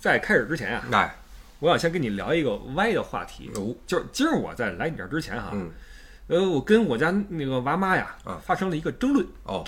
在开始之前啊，哎，我想先跟你聊一个歪的话题，哦，就是今儿我在来你这儿之前哈，嗯，呃，我跟我家那个娃妈呀啊。发生了一个争论，哦，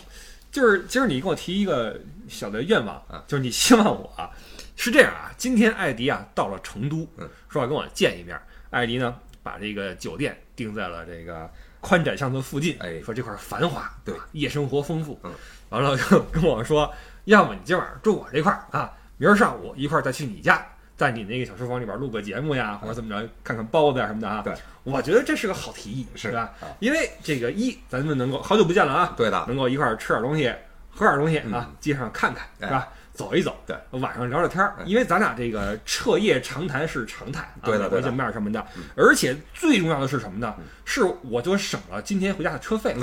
就是今儿你跟我提一个小的愿望啊，就是你希望我啊 是这样啊，今天艾迪啊到了成都嗯，说要跟我见一面，艾迪呢把这个酒店定在了这个宽窄巷子附近，哎。说这块儿繁华，对。啊，夜生活丰富，嗯，完了就跟我说，要么你今晚上住我这块儿啊，明儿上午一块儿再去你家。在你那个小书房里边录个节目呀，或者怎么着，看看包子呀什么的啊。对，我觉得这是个好提议，是吧啊？因为这个一，咱们能够好久不见了啊，对的，能够一块儿吃点东西，喝点东西啊嗯，街上看看哎是吧？走一走，对，晚上聊聊天儿哎，因为咱俩这个彻夜长谈是常态，啊对的对的见面什么的嗯，而且最重要的是什么呢？是我就省了今天回家的车费，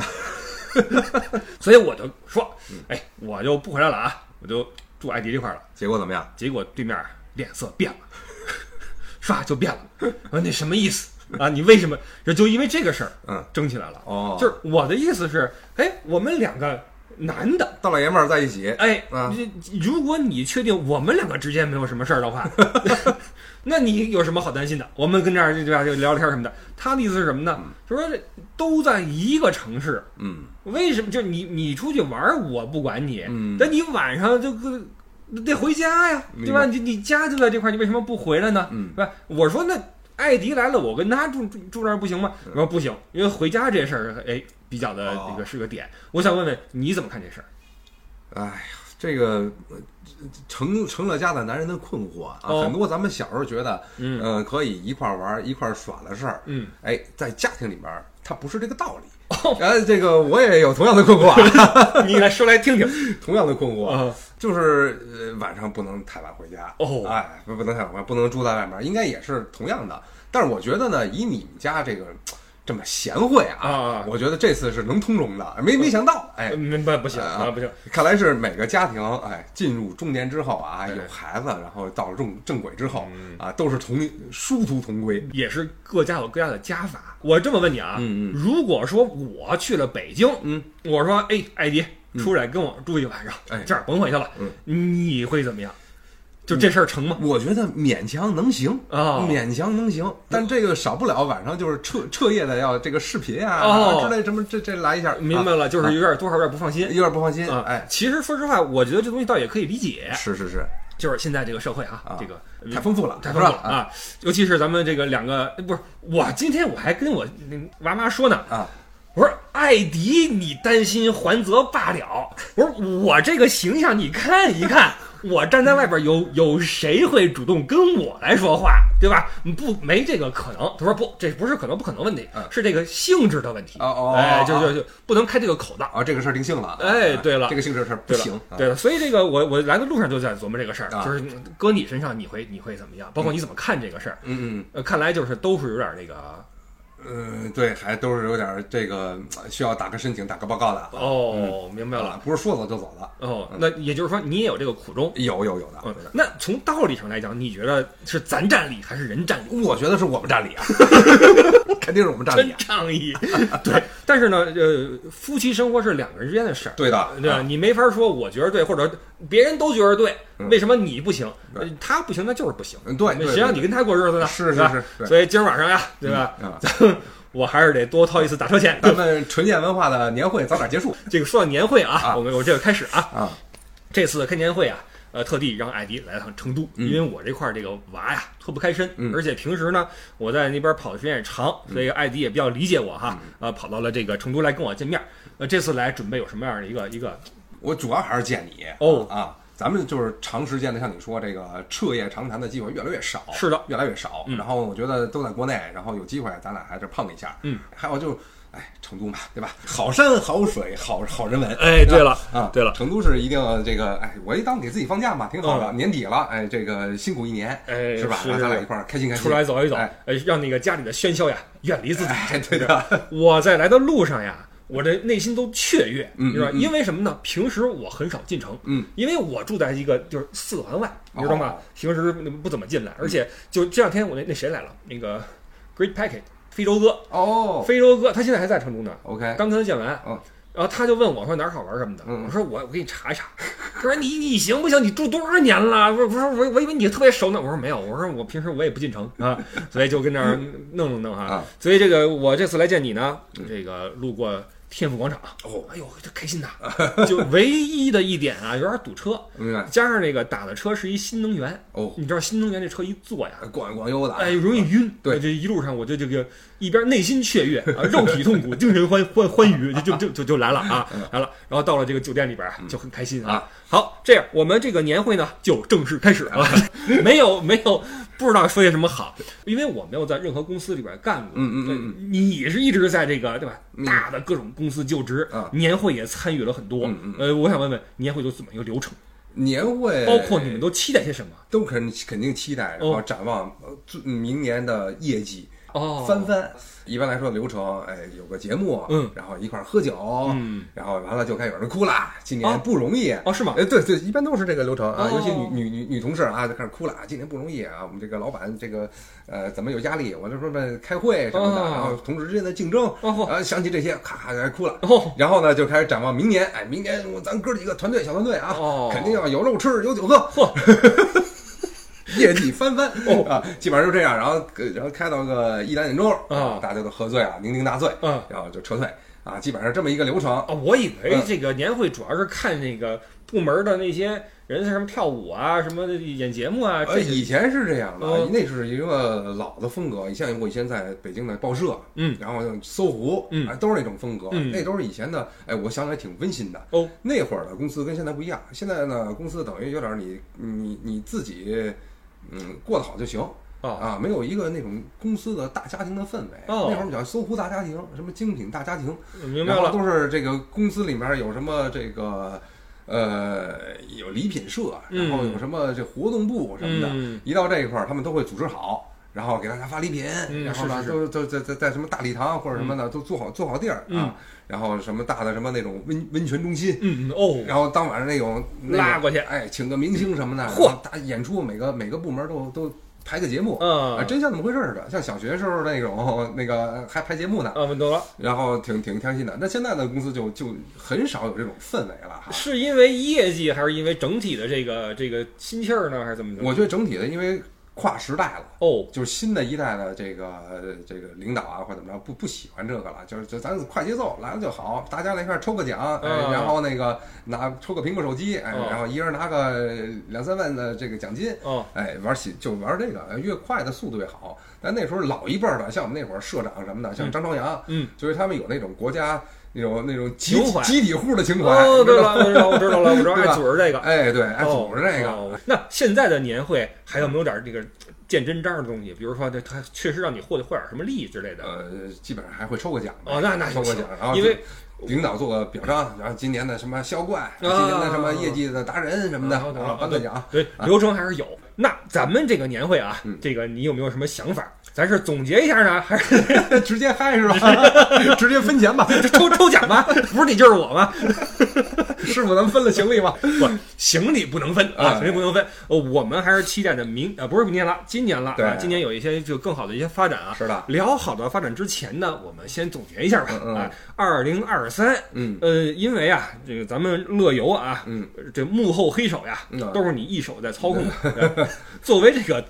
所以我就说，嗯哎，我就不回来了啊，我就住艾迪这块了。结果怎么样？结果对面脸色变了，唰就变了。我说你什么意思啊？你为什么就就因为这个事儿嗯，争起来了？哦，就是我的意思是，哎，我们两个男的，大老爷们儿在一起，哎，啊如果你确定我们两个之间没有什么事儿的话，那你有什么好担心的？我们跟这儿就对吧，就聊聊天什么的。他的意思是什么呢？就说这都在一个城市，嗯为什么就你你出去玩我不管你，嗯但你晚上就个得回家呀，对吧？你你家就在这块儿，你为什么不回来呢？嗯对吧？我说那艾迪来了，我跟他住住住这儿不行吗？我说不行，因为回家这事儿，哎，比较的哦这个是个点。我想问问你怎么看这事儿？哎呀，这个呃成成了家的男人的困惑啊，哦很多咱们小时候觉得，嗯呃，可以一块儿玩儿一块儿耍的事儿，嗯，哎，在家庭里边儿它不是这个道理。哦呃，这个我也有同样的困惑啊，你来说来听听。同样的困惑，啊，就是呃晚上不能太晚回家，哦哎，不不能太晚回家，不能住在外面，应该也是同样的。但是我觉得呢，以你们家这个这么贤惠啊，啊我觉得这次是能通融的，没没想到，哎，明白不行啊啊，不行。看来是每个家庭，哎，进入中年之后啊，有孩子，然后到了正正轨之后嗯啊，都是同殊途同归。也是各家有各家的家法。我这么问你啊，嗯嗯如果说我去了北京，嗯，我说哎，艾迪出来跟我住一晚上，哎。这儿甭回去了，嗯。你会怎么样？就这事儿成吗？我觉得勉强能行哦勉强能行，但这个少不了晚上就是彻彻夜的要这个视频啊、哦。之类什么这这来一下，明白了，就是有点多少有点不放心。啊有点不放心。啊。哎，其实说实话，我觉得这东西倒也可以理解，是是是，就是现在这个社会啊啊，这个太丰富了，太丰富了啊！尤其是咱们这个两个，不是我今天我还跟我那娃妈说呢，啊，我说艾迪，你担心还则罢了，我说我这个形象你看一看，我站在外边有有谁会主动跟我来说话，对吧？不，没这个可能。他说不，这不是可能不可能问题嗯，是这个性质的问题。哦哦哎，就哦就就不能开这个口子。啊，这个事儿定性了。哎啊对了这个性质是不行。啊对了，所以这个我我来的路上就在琢磨这个事儿，啊就是搁你身上你会你会怎么样？包括你怎么看这个事儿？嗯嗯呃，看来就是都是有点那个嗯，对，还都是有点这个呃需要打个申请、打个报告的。哦，明白了啊，不是说走就走的。哦，那也就是说你也有这个苦衷。有有有的，嗯有的，那从道理上来讲，你觉得是咱占理还是人占理？我觉得是我们占理啊，肯定是我们占理真啊。仗义，对。但是呢，呃，夫妻生活是两个人之间的事儿，对的，对吧？啊你没法说我觉得对，或者别人都觉得对，嗯为什么你不行？他不行，那就是不行。嗯对，谁让你跟他过日子呢？是是是所以今儿晚上呀，对吧？啊，我还是得多掏一次打车钱。咱们纯建文化的年会早点结束这个说到年会啊，啊我们我这个开始啊，啊。这次开年会啊，呃，特地让艾迪来趟成都，嗯因为我这块儿这个娃呀脱不开身，嗯而且平时呢我在那边跑的时间也长，所以艾迪也比较理解我哈，嗯呃，跑到了这个成都来跟我见面。呃，这次来准备有什么样的一个一个我主要还是见你哦啊，咱们就是长时间的，像你说这个彻夜长谈的机会越来越少，是的越来越少。嗯然后我觉得都在国内，然后有机会咱俩还是碰一下。嗯，还有就，哎，成都嘛，对吧？好山好水好好人文。哎，对了啊，对了成都是一定这个，哎，我一当给自己放假嘛，挺好的。嗯年底了，哎，这个辛苦一年，哎是吧？是然后咱俩一块儿开心开心，出来走一走，哎呃，让那个家里的喧嚣呀远离自己。哎，对的，我在来的路上呀，我这内心都雀跃，嗯是吧？因为什么呢？平时我很少进城，嗯，因为我住在一个就是四环外，你知道吗哦？平时不怎么进来，而且就这两天我那那谁来了，那个 Great Packet 非洲哥，哦。非洲哥他现在还在成都呢，，OK，刚跟他见完，嗯。然后他就问我说哪儿好玩什么的，嗯。我说我我给你查一查。他说你你行不行？你住多少年了？不是不是我我以为你特别熟呢。我说没有，我说我平时我也不进城。啊，所以就跟那儿弄了弄哈。啊。所以这个我这次来见你呢，这个路过天府广场，哦，哎呦这开心呐！就唯一的一点啊，有点堵车，明白。加上那个打的车是一新能源，哦，你知道新能源这车一坐呀，咣咣悠的，哎，容易晕。对。这一路上我就这个一边内心雀跃啊，肉体痛苦，精神欢欢欢愉，就就就就就来了啊，来了。然后到了这个酒店里边啊，就很开心啊。好，这样我们这个年会呢就正式开始了。没 有没有，不知道说些什么好，因为我没有在任何公司里边干过。嗯嗯嗯你是一直在这个对吧嗯大的各种公司就职啊，年会也参与了很多嗯嗯。呃，我想问问年会都怎么一个流程？年会包括你们都期待些什么？都肯肯定期待，然后展望呃明年的业绩哦，翻翻。一般来说流程，哎，有个节目，嗯，然后一块儿喝酒，嗯，然后完了就开始有人哭了，今哦年不容易。哦，是吗？哎，对对，一般都是这个流程啊，哦尤其女女女女同事啊，就开始哭了，今年不容易啊，我们这个老板这个呃怎么有压力？我就说呢，开会什么的，哦然后同事之间的竞争，哦啊，想起这些，咔咔就哭了。哦，然后呢，就开始展望明年，哎，明年我咱哥几个团队小团队啊，哦肯定要有肉吃，有酒喝，嚯，业绩翻番 哦啊，基本上就这样。然后呃然后开到个一两点钟啊大家都喝醉了，酩酊大醉，嗯然后就撤退啊，基本上这么一个流程。哦，我以为嗯这个年会主要是看那个部门的那些人什么跳舞啊，什么的演节目啊，呃，这以前是这样的，哦那是一个老的风格。你像我以前在北京的报社，嗯，然后搜狐，嗯啊，都是那种风格，嗯那都是以前的。哎，我想起来挺温馨的。哦，那会儿的公司跟现在不一样，现在呢，公司等于有点你你你自己，嗯，过得好就行。哦啊，没有一个那种公司的大家庭的氛围。哦那会儿我们叫搜狐大家庭，什么精品大家庭，明白了。然后都是这个公司里面有什么这个呃有礼品社，然后有什么这活动部什么的，嗯一到这一块儿，他们都会组织好，然后给大家发礼品，嗯然后呢都都在在在什么大礼堂或者什么的、都做好做好地儿、嗯啊，然后什么大的什么那种温温泉中心。嗯哦，然后当晚上那种、拉过去哎，请个明星什么的，嚯大演出，每个每个部门都都排个节目，啊，嗯真像那么回事儿似的，像小学时候那种那个还排节目呢，啊，问多了，然后挺挺开心的。那现在的公司就就很少有这种氛围了哈。是因为业绩还是因为整体的这个这个心气儿呢，还是怎么着？我觉得整体的，因为跨时代了。哦，就是新的一代的这个这个领导啊，或者怎么着，不不喜欢这个了，就是就咱快节奏来了就好，大家来一块儿抽个奖，然后那个拿抽个苹果手机，哎，嗯。然后一人拿个两三万的这个奖金，哦，哎，玩喜就玩这个，越快的速度越好。但那时候老一辈儿的，像我们那会儿社长什么的，像张朝阳，嗯，就是他们有那种国家那种那种集情怀集体户的情怀。哦，对了，我知道，我知道了，我知道，爱组织这个，哎，对，爱组织这个，哦那现在的年会还有没有点这个见真章的东西？比如说，这他确实让你获得获点什么利益之类的。呃，基本上还会抽个奖。哦，那那抽个奖，然后因为领导做个表彰，然后今年的什么销冠，啊今年的什么业绩的达人什么的，颁个奖。对流程还是有。那咱们这个年会啊嗯，这个你有没有什么想法？咱是总结一下呢，还是 直接嗨是吧？直接分钱吧，抽抽奖吧？不是你就是我吗？师傅，咱们分了行李吧。不，行李不能分啊，哎行李不能分。呃，我们还是期待着明呃，不是明年了，今年了。对啊，今年有一些就更好的一些发展啊。是的，聊好的发展之前呢，我们先总结一下吧。啊，二零二三，嗯呃，因为啊，这个咱们乐游啊，嗯，这幕后黑手呀，嗯都是你一手在操控的。对作为这个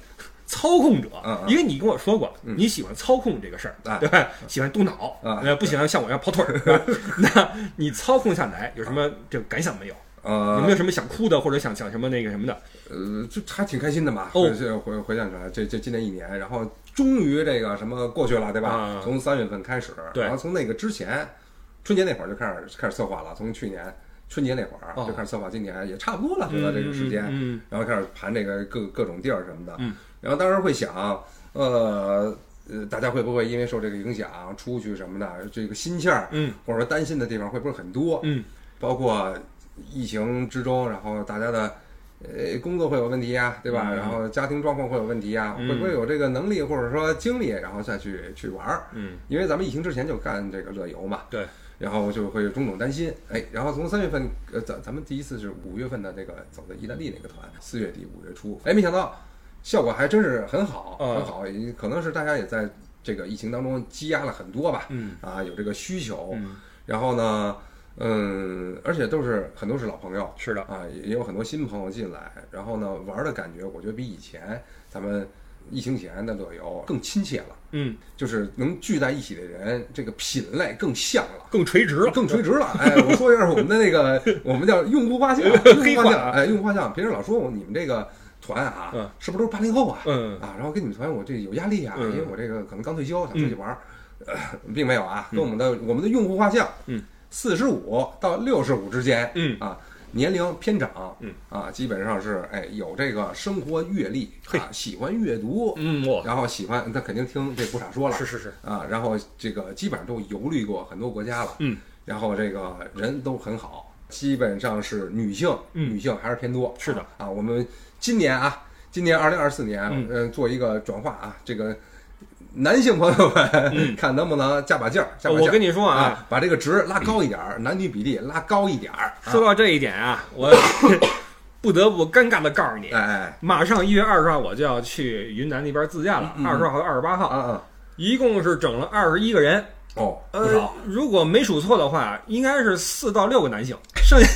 操控者因为你跟我说过，嗯你喜欢操控这个事儿，哎对吧？喜欢动脑，啊呃，不喜欢像我一样跑腿儿。那你操控下来有什么这个感想没有？有没呃有什么想哭的，或者想想什么那个什么的？呃，就还挺开心的嘛。哦回这回回想起来，这这今年一年，然后终于这个什么过去了，对吧啊？从三月份开始，然后从那个之前，春节那会儿就开始开始策划了，从去年春节那会儿哦。就开始策划，今年也差不多了，觉得这个时间。嗯，然后开始盘这个各各种地儿什么的，嗯，然后当时会想，呃呃，大家会不会因为受这个影响出去什么的，这个心气儿，嗯，或者说担心的地方会不会很多？嗯，包括疫情之中，然后大家的。呃，工作会有问题呀，对吧？嗯。然后家庭状况会有问题呀，嗯。会不会有这个能力或者说精力，然后再去去玩儿？嗯，因为咱们疫情之前就干这个乐游嘛，对，然后就会有种种担心，哎，然后从三月份，呃，咱咱们第一次是五月份的这个走的意大利那个团，四月底五月初，哎，没想到效果还真是很好，嗯。很好，也可能是大家也在这个疫情当中积压了很多吧，嗯。啊，有这个需求，嗯。然后呢，嗯，而且都是很多是老朋友是的，啊，也也有很多新朋友进来，然后呢，玩的感觉我觉得比以前咱们疫情前的乐游更亲切了，嗯，就是能聚在一起的人，这个品类更像了。更垂直了，更垂直了，哎，我说一下我们的那个，我们叫用户画像，用户画像，哎，用户画像。平时老说我你们这个团啊，嗯。是不是都是八零后啊？嗯。啊，然后跟你们团我这有压力啊，嗯。因为我这个可能刚退休，想出去玩儿，呃，并没有啊，跟我们的我们的用户画像，嗯，四十五到六十五之间，嗯。啊。年龄偏长，嗯。啊，基本上是哎有这个生活阅历嘿。啊，喜欢阅读，嗯，我然后喜欢他肯定听这不傻说了，是是是，啊，然后这个基本上都游历过很多国家了，嗯，然后这个人都很好，基本上是女性，嗯。女性还是偏多，是的。啊，我们今年啊，今年二零二四年，嗯。嗯、做一个转化啊，这个男性朋友们、看能不能加把劲儿，加把劲儿。嗯我跟你说啊。啊，把这个值拉高一点儿，男女比例拉高一点儿。啊说到这一点啊，我 不得不尴尬的告诉你，哎哎。马上一月二十号我就要去云南那边自驾了，二十号和二十八号，啊啊。一共是整了二十一个人。哦，不呃少，，如果没数错的话，应该是四到六个男性，剩下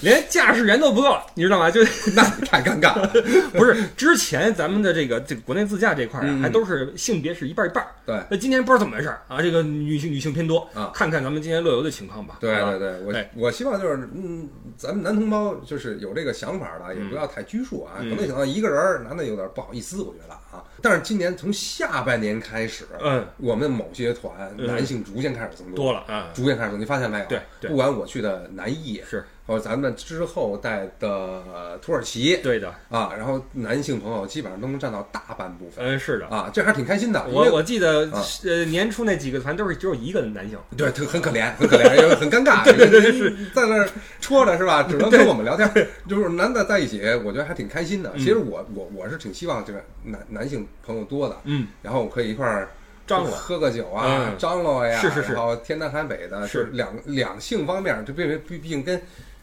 连驾驶员都不够，你知道吗？就 那太尴尬了。不是之前咱们的这个这个国内自驾这块儿还都是性别是一半一半儿。对那今年不知道怎么回事儿啊，这个女性女性偏多啊看看咱们今年乐游的情况吧。对对对，我哎我希望就是，嗯，咱们男同胞就是有这个想法的，也不要太拘束啊。嗯可能想到一个人儿，男的有点不好意思，我觉得啊。但是今年从下半年开始，嗯，我们某些团嗯男性逐渐开始增多，多了啊，逐渐开始增多，你发现没有？对对不管我去的南艺，是或者咱们之后带的土耳其对的，啊，然后男性朋友基本上都能占到大半部分嗯，是的。啊，这还是挺开心的。我我记得啊呃年初那几个团都是只有一个男性，对，特很可怜，很可怜，因为很尴尬。对对对，是在那儿戳着是吧？只能跟我们聊天，就是男的在一起，我觉得还挺开心的。其实我我我是挺希望这个男男性朋友多的，嗯，然后可以一块儿张罗喝个酒啊嗯，张罗呀，是是是然后天南海北的，是两两性方面，这毕竟毕毕竟跟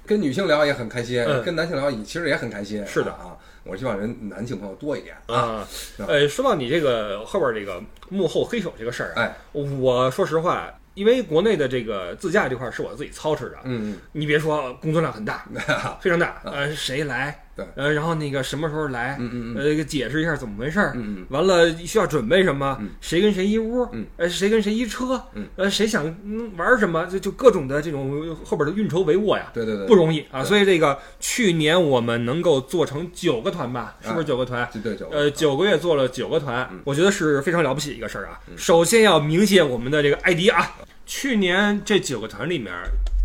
跟女性聊也很开心，嗯跟男性聊也其实也很开心。是的啊，我希望人男性朋友多一点啊。啊，呃，说到你这个后边这个幕后黑手这个事儿啊，哎，我说实话，因为国内的这个自驾这块儿是我自己操持的，嗯你别说工作量很大，嗯，非常大，呃，谁来，对。呃，然后那个什么时候来，嗯嗯嗯。呃，解释一下怎么回事儿，嗯嗯完了需要准备什么，嗯。谁跟谁一屋，嗯。呃，谁跟谁一车，嗯。呃，谁想嗯玩什么，就就各种的这种后边的运筹帷幄呀。对对对，不容易啊，所以这个去年我们能够做成九个团吧，是不是九个团？对对对，呃，九个月做了九个团嗯，我觉得是非常了不起一个事儿啊。首先要鸣谢我们的这个艾迪啊，去年这九个团里面，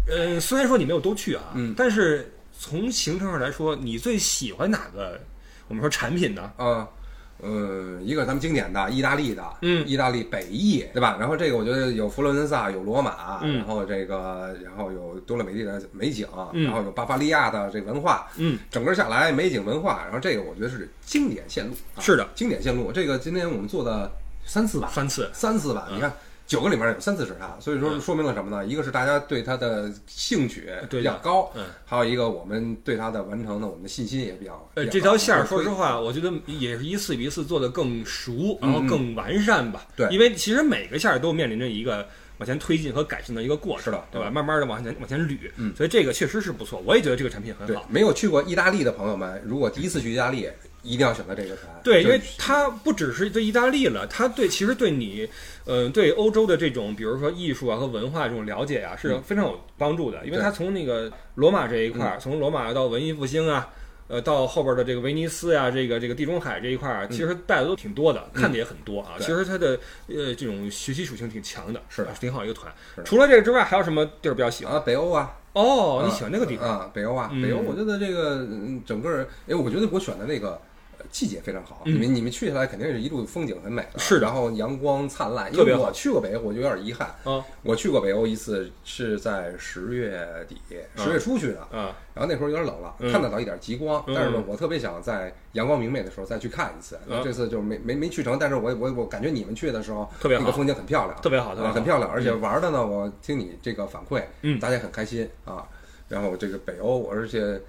呃，虽然说你没有都去啊，嗯。但是从行程上来说，你最喜欢哪个？我们说产品呢？啊，呃，一个咱们经典的意大利的，嗯意大利北意，对吧？然后这个我觉得有佛罗伦萨，有罗马，嗯然后这个，然后有多勒美地的美景，嗯然后有巴伐利亚的这文化，嗯，整个下来美景文化，然后这个我觉得是经典线路，啊、是的，经典线路。这个今天我们做的三次吧，三次，三次吧，你看。九个里面有三次是它，所以说嗯说明了什么呢？一个是大家对它的兴趣比较高，嗯，还有一个我们对它的完成的我们的信心也比较。呃，这条线儿，说实话，我觉得也是一次比一次做的更熟，嗯然后更完善吧。对因为其实每个线儿都面临着一个往前推进和改进的一个过程，是的对吧？嗯慢慢的往前往前捋，嗯所以这个确实是不错，我也觉得这个产品很好。，没有去过意大利的朋友们，如果第一次去意大利，一定要选择这个团。对，因为就是它不只是对意大利了，它对其实对你，呃，对欧洲的这种，比如说艺术啊和文化这种了解啊，是嗯非常有帮助的。因为对它从那个罗马这一块儿，从罗马到文艺复兴啊，呃，到后边的这个威尼斯呀、这个这个地中海这一块儿，其实带的都挺多的，看的也很多啊。嗯其实它的呃这种学习属性挺强的，是的挺好一个团除了这个之外，还有什么地儿比较喜欢？啊，北欧啊，哦，啊你喜欢那个地方？啊？北欧啊，嗯北欧，我觉得这个嗯整个，哎，我觉得我选的那个。呃季节非常好，嗯。你们你们去下来肯定是一路风景很美的，是的。然后阳光灿烂。因特别我去过北欧，我就有点遗憾。啊。我去过北欧一次，是在十月底、十月初去的，啊。然后那时候有点冷了，嗯。看得到一点极光，嗯。但是呢，我特别想在阳光明媚的时候再去看一次。啊这次就没没没去成，但是我我我感觉你们去的时候，特别好。那个风景很漂亮，特别好特别很漂亮，而且玩的呢，我听你这个反馈，嗯大家很开心啊。然后这个北欧，而且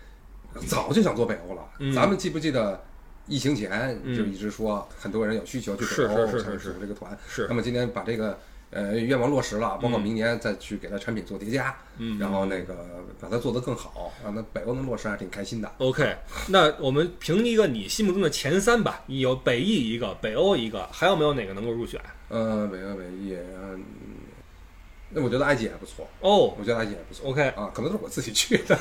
早就想做北欧了。嗯。咱们记不记得疫情前嗯就一直说很多人有需求去是北欧，是是想是组这个团。是那么今天把这个呃愿望落实了，包括嗯明年再去给它产品做叠加，嗯然后那个把它做得更好，让它北欧能落实还挺开心的。OK，那我们评一个你心目中的前三吧。你有北艺一个，北欧一个，还有没有哪个能够入选？呃，北欧北翼，嗯，那我觉得埃及还不错，哦我觉得埃及还不错。，OK，啊，可能是我自己去的，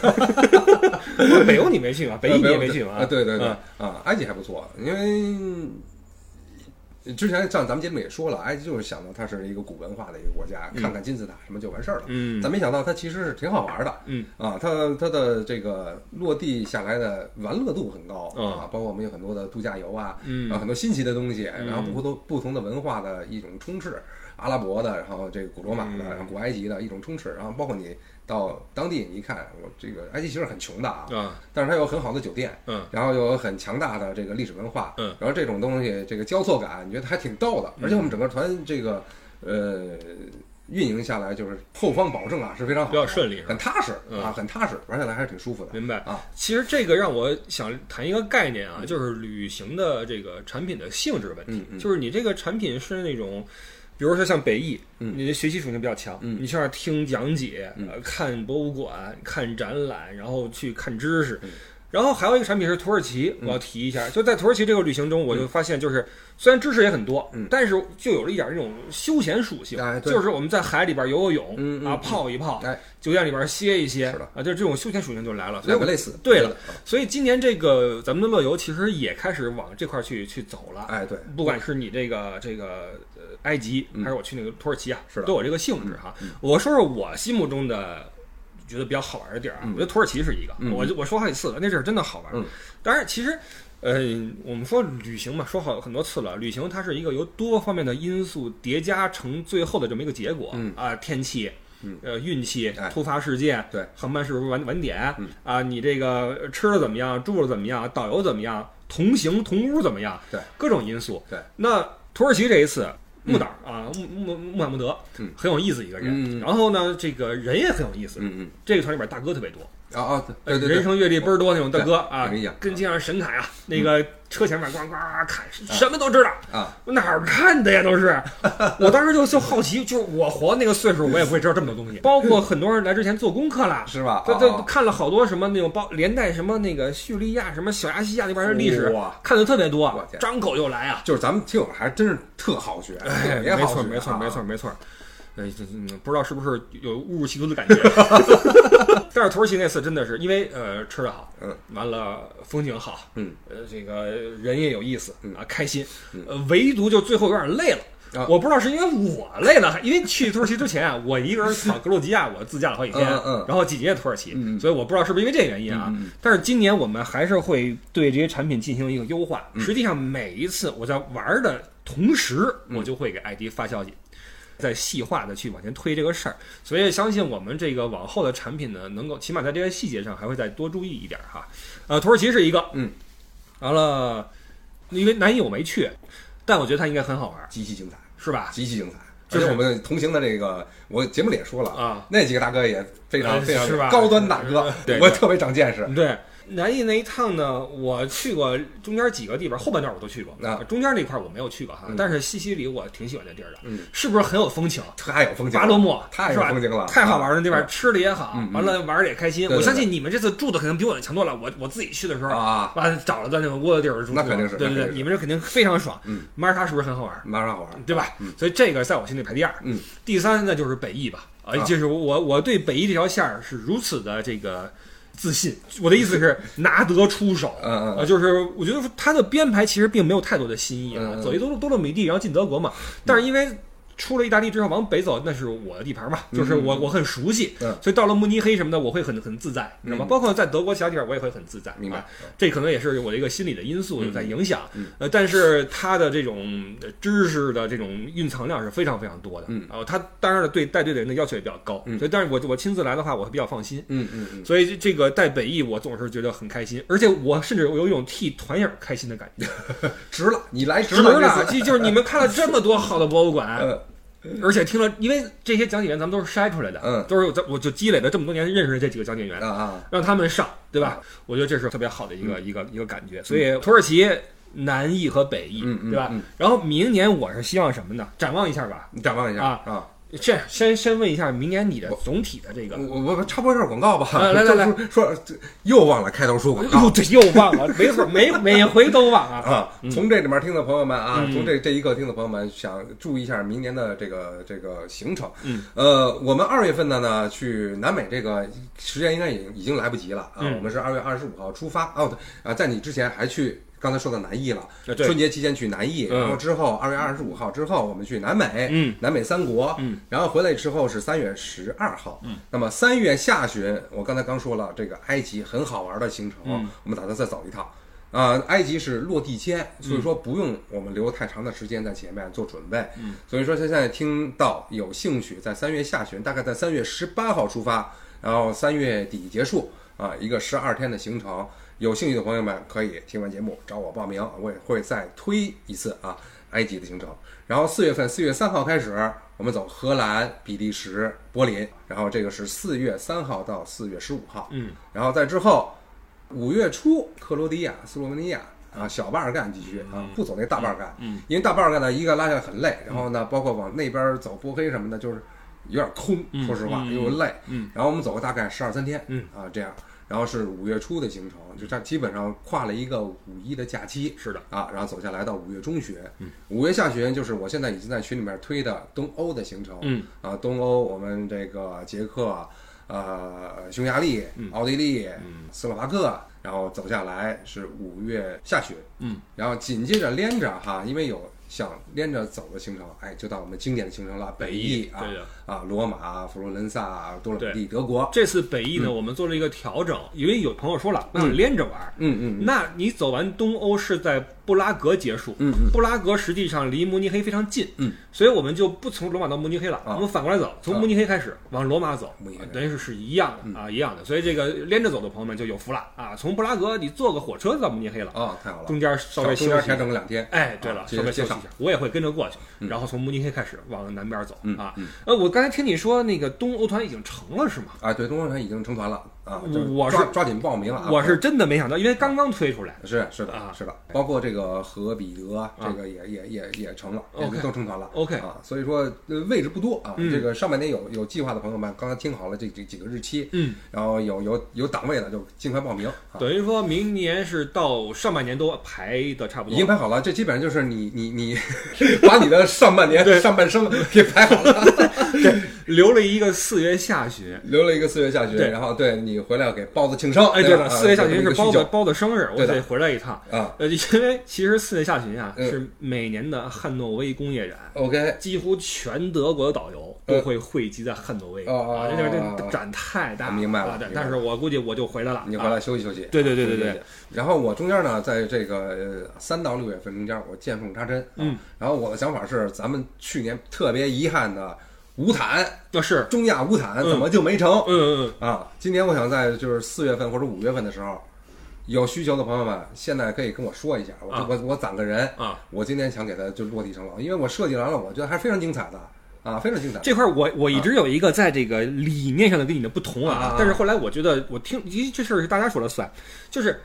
北欧你没去吗？北欧你也没去吗？啊，对对对，嗯啊，埃及还不错，因为之前像咱们节目也说了，埃及就是想到它是一个古文化的一个国家，看看金字塔什么就完事儿了。嗯咱没想到它其实是挺好玩的，嗯啊，它它的这个落地下来的玩乐度很高嗯啊，包括我们有很多的度假游啊，嗯啊，很多新奇的东西，嗯然后不同不同的文化的一种充斥，阿拉伯的，然后这个古罗马的，嗯。然后古埃及的一种充斥，然后包括你到当地你一看，我这个埃及其实很穷的啊，啊，但是它有很好的酒店，嗯。然后又有很强大的这个历史文化，嗯。然后这种东西这个交错感，你觉得还挺逗的，而且我们整个团这个呃运营下来，就是后方保证啊是非常好比较顺利很踏实嗯。啊，很踏实，玩下来还是挺舒服的。明白。啊。其实这个让我想谈一个概念啊，就是旅行的这个产品的性质问题。就是你这个产品是那种，比如说像北艺，嗯。你的学习属性比较强，嗯。你去那儿听讲解，看博物馆、看展览，然后去看知识。嗯。然后还有一个产品是土耳其，我要提一下，就在土耳其这个旅行中，我就发现就是虽然知识也很多，嗯。但是就有了一点这种休闲属性，哎就是我们在海里边游游泳，啊，泡一泡，哎。酒店里边歇一歇，啊，就这种休闲属性就来了。所以我两个类似。对了所以今年这个咱们的乐游其实也开始往这块儿去去走了。哎，对，不管是你这个这个呃埃及，嗯还是我去那个土耳其啊，都有这个性质哈。嗯我说说我心目中的觉得比较好玩的地儿啊，嗯我觉得土耳其是一个，嗯我就我说好几次了，那地儿真的好玩。嗯当然，其实。呃，我们说旅行嘛，说好很多次了，旅行它是一个由多方面的因素叠加成最后的这么一个结果。嗯啊，天气，嗯呃，运气哎，突发事件，对，航班是不是晚晚点？嗯啊，你这个吃的怎么样，住的怎么样，导游怎么样，同行同屋怎么样？对，各种因素。对，那土耳其这一次，穆导、啊，穆穆穆罕默德，嗯。很有意思一个人。然后呢，这个人也很有意思。嗯这个团里边大哥特别多，嗯，啊啊，对对对，人生阅历倍儿多那种大哥啊有印象，跟街上神侃啊，那个车前面呱呱看，什么都知道。啊，我哪儿看的呀？都是，我当时就就好奇，就是我活那个岁数，我也不会知道这么多东西。包括很多人来之前做功课了，是吧？这这啊看了好多什么那种包连带什么那个叙利亚、什么小亚细亚那边的历史，哇看的特别多张口就来啊！就是咱们听友还真是特好学，没错没错啊没错没错。哎，不知道是不是有误入歧途的感觉，但是土耳其那次真的是因为呃吃的好，嗯，完了风景好，嗯，呃这个人也有意思嗯啊开心嗯，呃唯独就最后有点累了。啊我不知道是因为我累了，因为去土耳其之前啊，我一个人跑格鲁吉亚，我自驾了好几天，嗯嗯然后几节土耳其，所以我不知道是不是因为这个原因啊。但是今年我们还是会对这些产品进行一个优化。嗯实际上每一次我在玩的同时，嗯我就会给艾迪发消息。再细化的去往前推这个事儿，所以相信我们这个往后的产品呢，能够起码在这些细节上还会再多注意一点儿哈。呃，土耳其是一个，嗯，完了，因为南艺我没去，但我觉得它应该很好玩儿，极其精彩，是吧？极其精彩。就是我们同行的这个，我节目里也说了，啊，那几个大哥也非常呃非常高端大哥，对我特别长见识。对，南艺那一趟呢，我去过中间几个地方，后半段我都去过，啊中间那块儿我没有去过哈，嗯但是西西里我挺喜欢这地儿的，嗯，是不是很有风情？太有风情了，巴勒莫太是吧有风景了，太好玩了，那地方啊吃的也好完了玩的也开心。对对我相信你们这次住的肯定比我强多了。我我自己去的时候，啊，完了找了个那个窝的地儿住，那肯定是对对对，你们这肯定非常爽。嗯，马耳他是不是很好玩？马耳他好玩，对吧？嗯所以这个在我心里排第二。嗯，第三那就是北艺吧。啊，啊就是我我对北艺这条线儿是如此的这个自信。我的意思是 拿得出手。嗯嗯啊，就是我觉得他的编排其实并没有太多的新意啊，走一多多洛米蒂，然后进德国嘛。但是因为出了意大利之后往北走，那是我的地盘嘛，就是我我很熟悉，嗯所以到了慕尼黑什么的，我会很很自在，你知道吗？嗯包括在德国其他地方，我也会很自在。明白啊，这可能也是我的一个心理的因素嗯在影响。嗯呃，但是他的这种呃知识的这种蕴藏量是非常非常多的。嗯啊，他当然了对带队的人的要求也比较高，嗯所以但是我我亲自来的话，我会比较放心。嗯嗯嗯，所以这这个带北艺，我总是觉得很开心，而且我甚至有一种替团友开心的感觉。值了，你来值值了，了，这次就就是你们看了这么多好的博物馆，呃而且听了，因为这些讲解员咱们都是筛出来的，嗯都是我我就积累了这么多年认识的这几个讲解员，啊啊，让他们上，对吧？我觉得这是特别好的一个一个一个感觉。所以土耳其南翼和北翼，对吧？嗯然后明年我是希望什么呢？展望一下吧。你展望一下啊啊。这样先先问一下明年你的总体的这个。我我我插播一下广告吧。啊来 来来说又忘了开头说广告哟，这又忘了，没错，每每回都忘啊。啊。从这里面听的朋友们啊，嗯从这这一刻听的朋友们，想注意一下明年的这个这个行程。嗯，呃，我们二月份的呢去南美这个时间应该已经已经来不及了啊。嗯我们是二月二十五号出发哦，对啊，在你之前还去。刚才说到南艺了，啊春节期间去南艺，嗯。然后之后二月二十五号之后我们去南美，嗯。南美三国，嗯，然后回来之后是三月十二号，嗯，那么三月下旬，我刚才刚说了，这个埃及很好玩的行程，嗯。我们打算再走一趟。啊、埃及是落地签，所以说不用我们留太长的时间在前面做准备。嗯，所以说现在听到有兴趣，在三月下旬，大概在三月十八号出发，然后三月底结束啊，一个十二天的行程。有兴趣的朋友们可以听完节目找我报名，我也会再推一次啊埃及的行程。然后四月份，四月三号开始，我们走荷兰、比利时、柏林，然后这个是四月三号到四月十五号。嗯，然后在之后，五月初克罗地亚、斯洛文尼亚啊，小巴尔干地区啊，不走那大巴尔干，嗯，因为大巴尔干呢一个拉下来很累，然后呢，包括往那边走波黑什么的，就是有点空，嗯说实话嗯又累，嗯，然后我们走个大概十二三天，嗯啊这样，然后是五月初的行程，就这基本上跨了一个五一的假期，是的，啊，然后走下来到五月中旬，五月下旬就是我现在已经在群里面推的东欧的行程，嗯。啊，东欧我们这个捷克、呃匈牙利、奥地利、斯洛伐克，然后走下来是五月下旬，嗯，然后紧接着连着哈，因为有想连着走的行程，哎，就到我们经典的行程了，北翼啊对的啊，罗马、佛罗伦萨、多伦蒂、德国，这次北翼呢，我们做了一个调整，因为有朋友说了，那连着玩。嗯嗯嗯。那你走完东欧是在布拉格结束，嗯嗯。布拉格实际上离慕尼黑非常近，嗯，所以我们就不从罗马到慕尼黑了，啊。我们反过来走，从慕尼黑开始往罗马走等于是是一样的啊，一样的。所以这个连着走的朋友们就有福了啊，从布拉格你坐个火车到慕尼黑了，啊，太好了，中间稍微休整个两天，哎，对了，稍微休息一下，我也会跟着过去，然后从慕尼黑开始往南边走嗯啊。嗯。呃，我刚才听你说那个东欧团已经成了是吗？啊，对，东欧团已经成团了啊，就我是抓抓紧报名了啊！我是真的没想到，因为刚刚推出来，是是的啊是的，包括这个和彼得这个也也也也成了，都成团了。OK 啊，所以说呃位置不多啊。嗯这个上半年有有计划的朋友们，刚才听好了这这几个日期，嗯，然后有有有档位的就尽快报名啊。等于说明年是到上半年都排的差不多已经。排好了，这基本上就是你你你 把你的上半年上半生给排好了，留了一个四月下旬。留了一个四月下旬，对然后对你回来给包子庆生。哎，对了，四月下旬是包子包子生日，我得回来一趟。啊。呃，因为其实四月下旬啊嗯是每年的汉诺威工业展，OK，几乎全德国的导游都会汇集在汉诺威哦哦啊，这个这哦个展太大了，明白了但是我估计我就回来了，你回啊来休息休息。对对对对对。然后我中间呢，在这个呃三到六月份中间，我见缝插针。啊嗯。然后我的想法是，咱们去年特别遗憾的无毯那是，中亚无毯嗯。怎么就没成？嗯嗯嗯。啊？今年我想在就是四月份或者五月份的时候，有需求的朋友们，现在可以跟我说一下，我啊。我我攒个人，嗯啊，我今天想给它就落地成楼，因为我设计完了，我觉得还是非常精彩的啊，非常精彩。这块儿我我一直有一个在这个理念上的跟你的不同啊，啊。但是后来我觉得我听，咦，这事儿是大家说了算，就是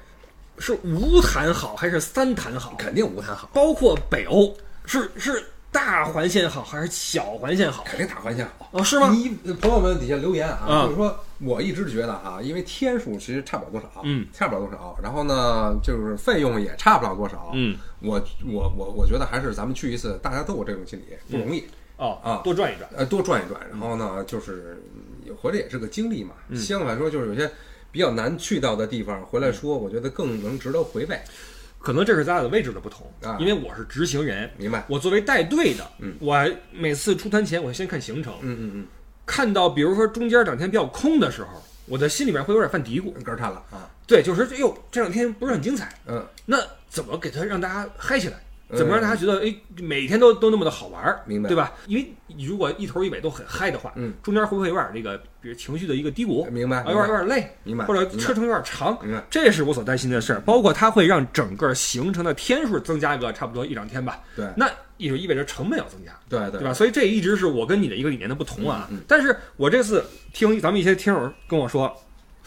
是无毯好还是三毯好？肯定无毯好，包括北欧是是大环线好还是小环线好？肯定大环线好。哦，是吗？你朋友们底下留言啊，啊就是说我一直觉得啊、因为天数其实差不了多少，嗯，差不了多少，然后呢，就是费用也差不了多少，嗯，我我我我觉得还是咱们去一次，大家都有这种心理，不容易，哦啊多转一转。呃，多转一转，然后呢，就是嗯回来也是个经历嘛。嗯相反说，就是有些比较难去到的地方，回来说，我觉得更能值得回味。可能这是咱俩的位置的不同啊。因为我是执行人，明白？我作为带队的，嗯。我每次出团前我先看行程，嗯嗯看到比如说中间两天比较空的时候，我的心里面会有点犯嘀咕，嗯，根儿塌了啊，对，就是说，哎呦，这两天不是很精彩，嗯，那怎么给他让大家嗨起来？嗯怎么让大家觉得哎，每天都都那么的好玩儿，明白对吧？因为如果一头一尾都很嗨的话，嗯，中间会不会有点这个，比如情绪的一个低谷，明白啊，有点有点累，明白或者车程有点长，明白这是我所担心的事儿。包括它会让整个行程的天数增加个差不多一两天吧，对那也就意味着成本要增加。对对对吧？所以这一直是我跟你的一个理念的不同啊。但是我这次听咱们一些听友跟我说，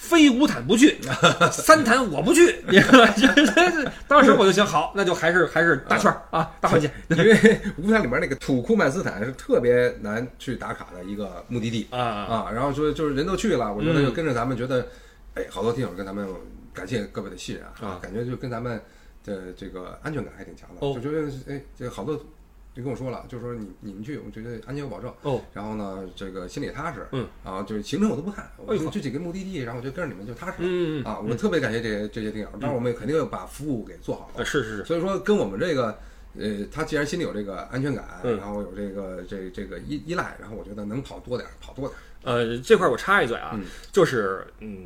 非乌坦不去，三坦我不去。你 看当时我就想，好，那就还是还是大圈儿啊，大环节 因为乌坦里面那个土库曼斯坦是特别难去打卡的一个目的地啊啊，然后说就是人都去了，我觉得就跟着咱们觉得，哎，好多听友跟咱们感谢各位的信任啊。感觉就跟咱们的这个安全感还挺强的，哦。就觉得哎，这好多就跟我说了，就说你你们去，我觉得安全有保证。哦，然后呢，这个心里也踏实，嗯，啊就是行程我都不看，我就这几个目的地，然后我就跟着你们就踏实了，嗯啊，我特别感谢这些这些听友，当然我们也肯定要把服务给做好了呃，是是是，所以说跟我们这个，呃，他既然心里有这个安全感，嗯然后有这个这这个依依赖，然后我觉得能跑多点儿，跑多点儿。呃，这块儿我插一嘴啊，嗯。就是嗯，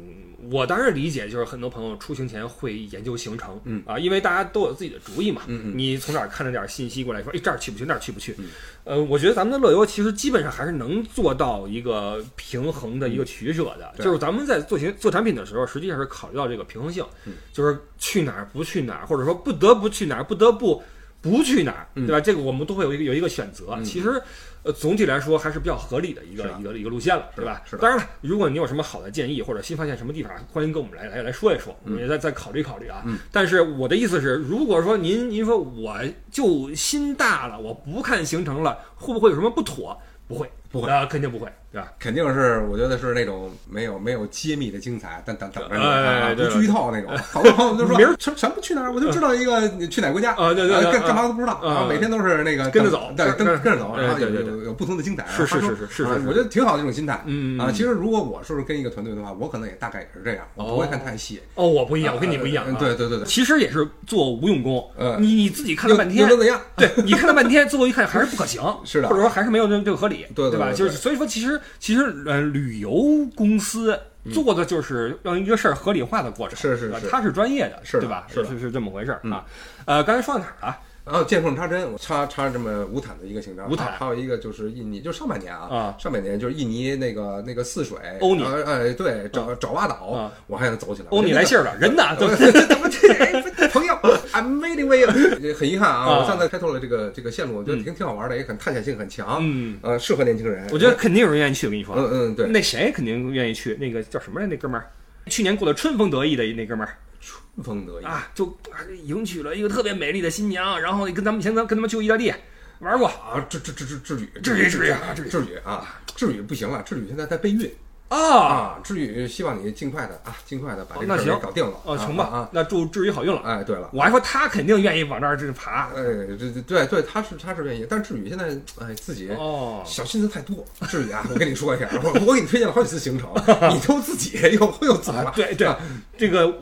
我当然理解，就是很多朋友出行前会研究行程，嗯。啊，因为大家都有自己的主意嘛，你从哪儿看着点儿信息过来说，哎，这儿去不去，那儿去不去，嗯。呃，我觉得咱们的乐游其实基本上还是能做到一个平衡的一个取舍的，对。就是咱们在做行做产品的时候，实际上是考虑到这个平衡性，嗯。就是去哪儿不去哪儿，或者说不得不去哪儿，不得不不去哪儿，嗯。对吧？这个我们都会有一个有一个选择。嗯。其实，呃，总体来说还是比较合理的一个一个一个路线了，对吧？当然了，如果你有什么好的建议或者新发现什么地方，欢迎跟我们来来来说一说，我们也再再考虑考虑啊。嗯但是我的意思是，如果说您您说我就心大了，我不看行程了，会不会有什么不妥？不会，不会啊，肯定不会，对吧？肯定是，我觉得是那种没有没有揭秘的精彩，但等等着你哎啊，对不剧透那种。好多朋友就说 明儿什什么去哪儿，我就知道一个你去哪个国家啊对对对啊干干嘛都不知道啊每天都是那个跟着走对，跟跟跟着走，哎然后有有有不同的精彩。是是是是是我觉得挺好的一种心态。嗯啊，其实如果我是跟一个团队的话，我可能也大概也是这样，我不会看太细。哦，我不一样，我跟你不一样对对对对，其实也是做无用功，嗯你你自己看了半天又，能怎样？对你看了半天，最后一看还是不可行，是的或者说还是没有这这个合理，对？对对对就是所以说，其实其实呃，旅游公司做的就是让一个事儿合理化的过程，是是是他是专业的，是的对吧？是是是这么回事儿嗯啊。呃，刚才说到哪儿了？然后见缝插针，我插插这么无坦的一个行程，无坦还有一个就是印尼，就上半年啊，啊上半年就是印尼那个那个泗水，欧尼呃哎对，爪爪哇岛啊，我还能走起来。欧尼来信儿了，人呢？怎么这哎朋友，I'm waiting for you。很遗憾啊，啊我上次开拓了这个这个线路，我觉得挺挺好玩的，也很探险性很强，嗯，呃，适合年轻人。我觉得肯定有人愿意去。我跟你说，嗯嗯对，那谁肯定愿意去？那个叫什么来？那哥们儿，去年过得春风得意的那哥们儿。春风得意。啊，就啊迎娶了一个特别美丽的新娘，然后跟咱们以前咱跟他们去过意大利玩过啊，至至至至至于至于至于啊至于至于啊，至于不行了，至于现在在备孕啊。啊，至于希望你尽快的啊，尽快的把这个事儿搞定了。哦，啊行啊吧，那祝至于好运了。哎，对了，我还说他肯定愿意往那儿这爬。哎，这这对对，他是他是愿意，但是至于现在哎自己哦，小心思太多。志宇啊，我跟你说一下，我我给你推荐了好几次行程，你都自己又又走了，对对啊，这个